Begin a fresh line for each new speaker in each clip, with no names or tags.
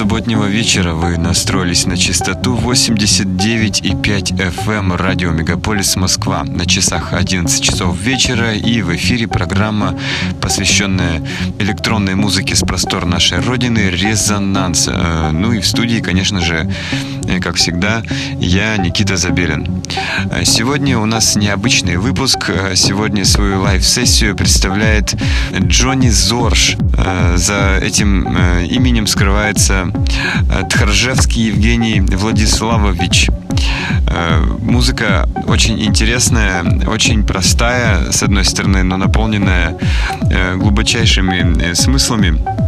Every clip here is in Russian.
субботнего вечера. Вы настроились на частоту 89,5 FM радио Мегаполис Москва. На часах 11 часов вечера и в эфире программа, посвященная электронной музыке с простор нашей родины «Резонанс». Э, ну и в студии, конечно же, как всегда, я, Никита Забелин. Э, сегодня у нас необычный выпуск. Сегодня свою live-сессию представляет Джонни Зорж. За этим именем скрывается э, Тхаржевский Евгений Владиславович. Э, музыка очень интересная, очень простая, с одной стороны, но наполненная э, глубочайшими смыслами.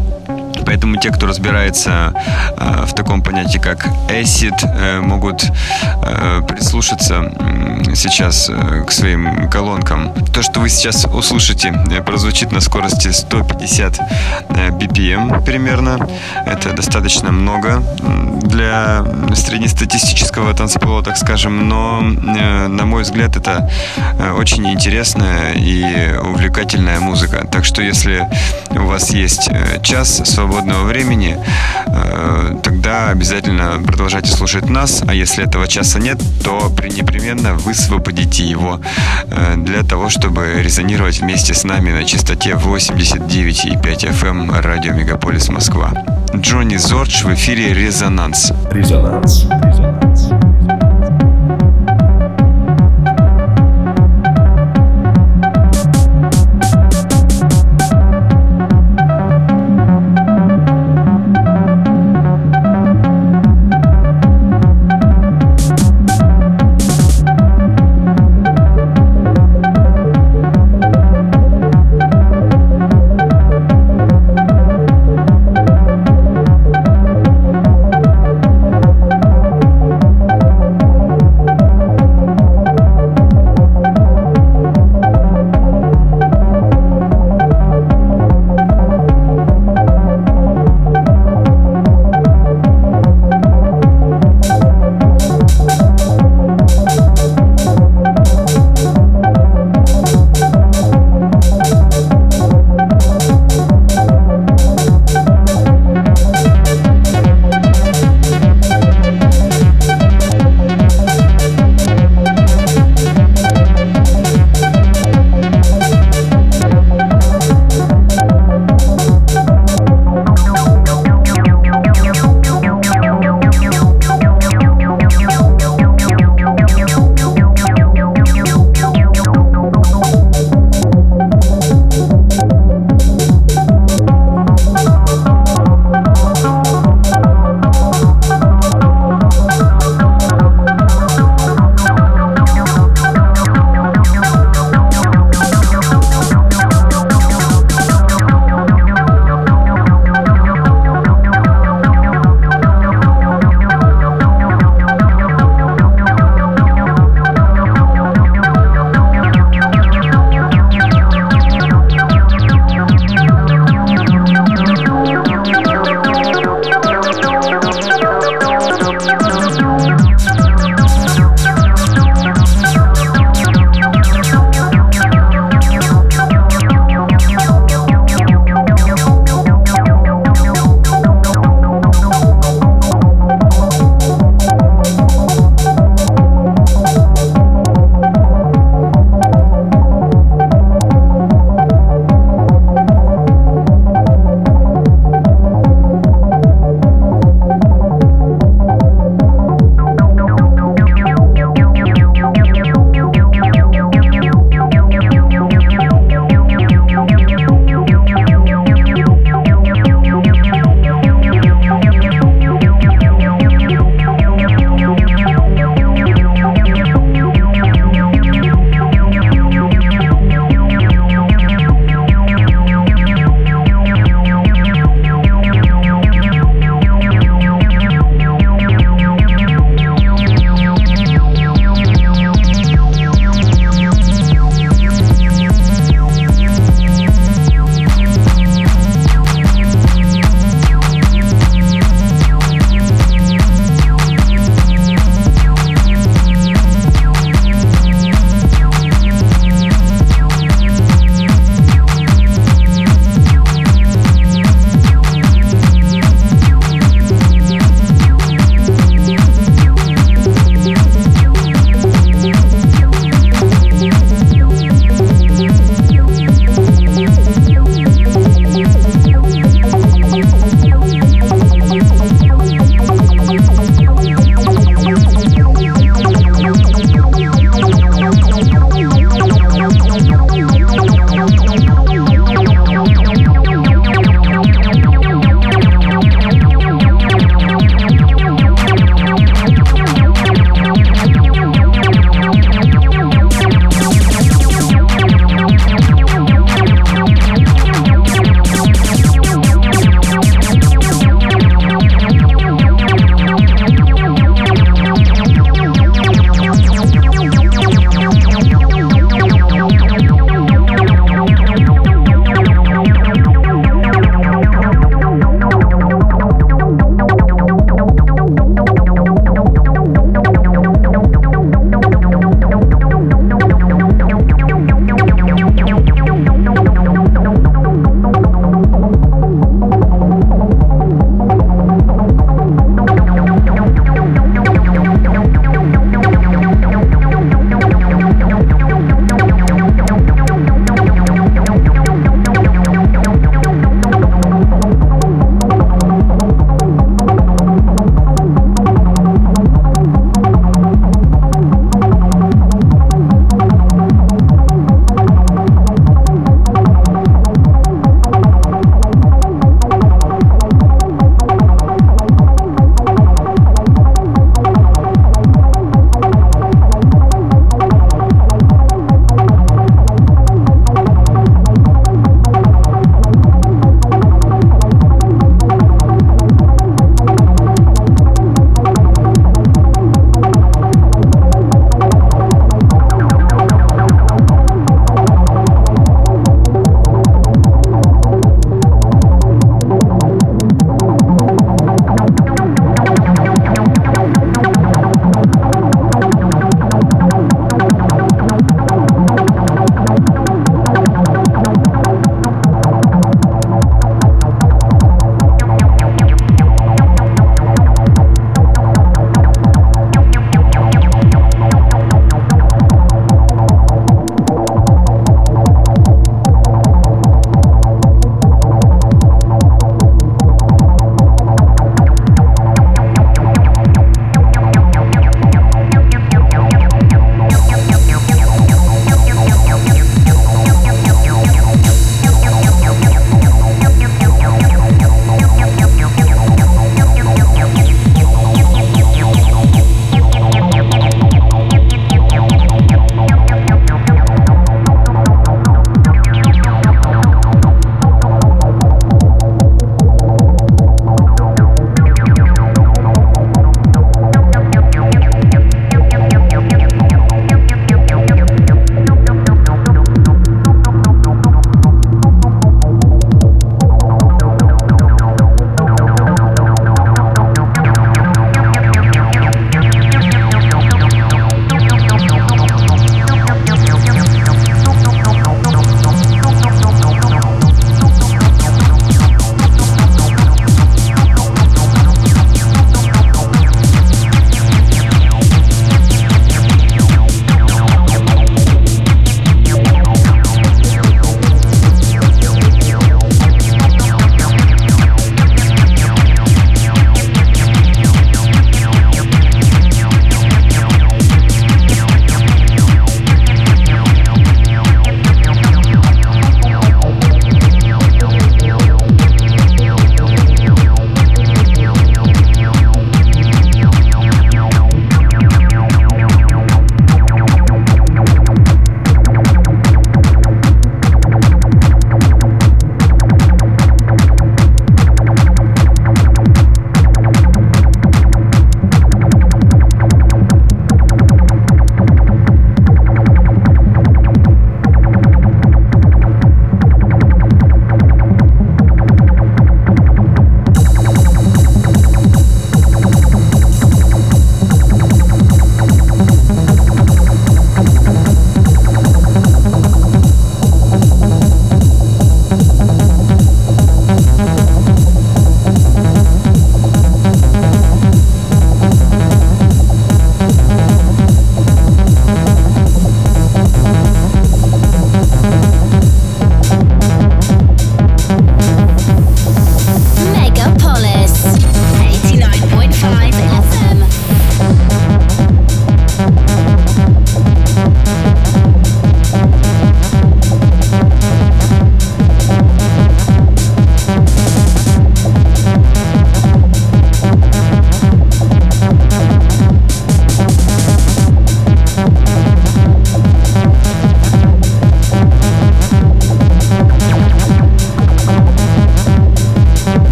Поэтому те, кто разбирается э, в таком понятии, как acid, э, могут э, прислушаться э, сейчас э, к своим колонкам. То, что вы сейчас услышите, э, прозвучит на скорости 150 э, BPM примерно. Это достаточно много для среднестатистического танцпола, так скажем, но, э, на мой взгляд, это э, очень интересная и увлекательная музыка. Так что, если у вас есть э, час свободного свободного времени, э, тогда обязательно продолжайте слушать нас, а если этого часа нет, то непременно высвободите его э, для того, чтобы резонировать вместе с нами на частоте 89,5 FM эм радио Мегаполис Москва. Джонни Зордж в эфире «Резонанс». Резонанс. Резонанс.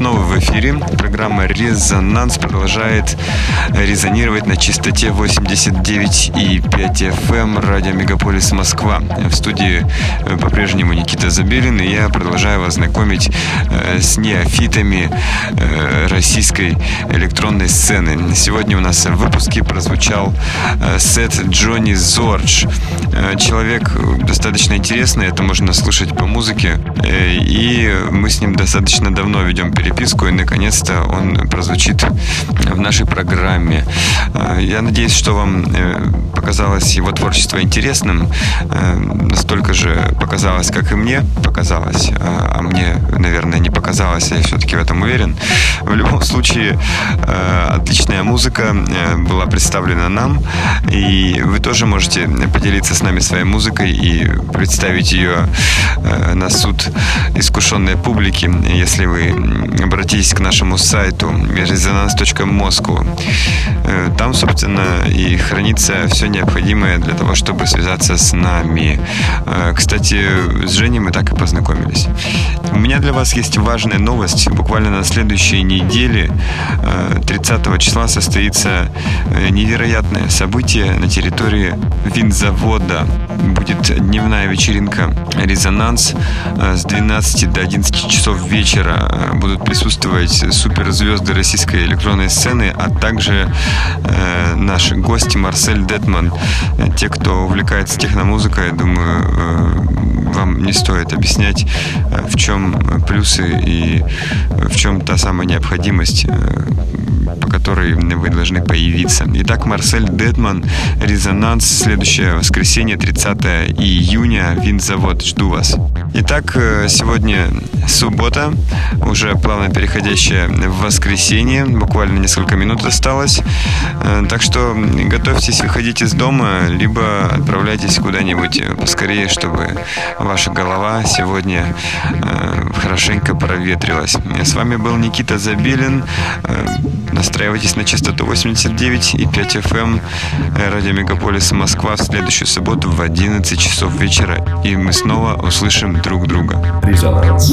Эфире. Программа «Резонанс» продолжает резонировать на частоте 89,5 FM эм радио Мегаполис Москва. В студии э, по-прежнему Никита Забелин, и я продолжаю вас знакомить э, с неофитами э, российской электронной сцены. Сегодня у нас в выпуске прозвучал сет Джонни Зордж. Человек достаточно интересный, это можно слушать по музыке, и мы с ним достаточно давно ведем переписку, и наконец-то он прозвучит в нашей программе. Э, я надеюсь, что вам э, показалось его творчество интересным, э, настолько же показалось, как и мне показалось, а мне, наверное, не показалось, я все-таки в этом уверен. В любом случае, отличная музыка была представлена нам, и вы тоже можете поделиться с нами своей музыкой и представить ее на суд искушенной публики, если вы обратитесь к нашему сайту resonance.moscow. Э, там, собственно, и хранится все необходимое для того, чтобы связаться с нами. Э, кстати, с Женей мы так и познакомились. У меня для вас есть важная новость. Буквально на следующей неделе, 30 э, числа, состоится невероятное событие на территории винзавода. Будет дневная вечеринка «Резонанс» с 12 до 11 часов вечера. Будут присутствовать суперзвезды российской электронной сцены, а также э, наши гости Марсель Детман. Те, кто увлекается техномузыкой, я думаю, э, вам не стоит объяснять, в чем плюсы и в чем та самая необходимость, э, по которой вы должны появиться. Итак, Марсель Детман, Резонанс, следующее воскресенье, 30 июня, Винзавод, жду вас. Итак, э, сегодня суббота, уже плавно переходящая в воскресенье, буквально несколько минут осталось. Э, так что готовьтесь выходить из дома, либо отправляйтесь куда-нибудь поскорее, чтобы ваша голова сегодня э, хорошенько проветрилась. С вами был Никита Забелин. Настраивайтесь на частоту 89 и 5 FM радио Мегаполиса Москва в следующую субботу в 11 часов вечера. И мы снова услышим друг друга. Резонанс.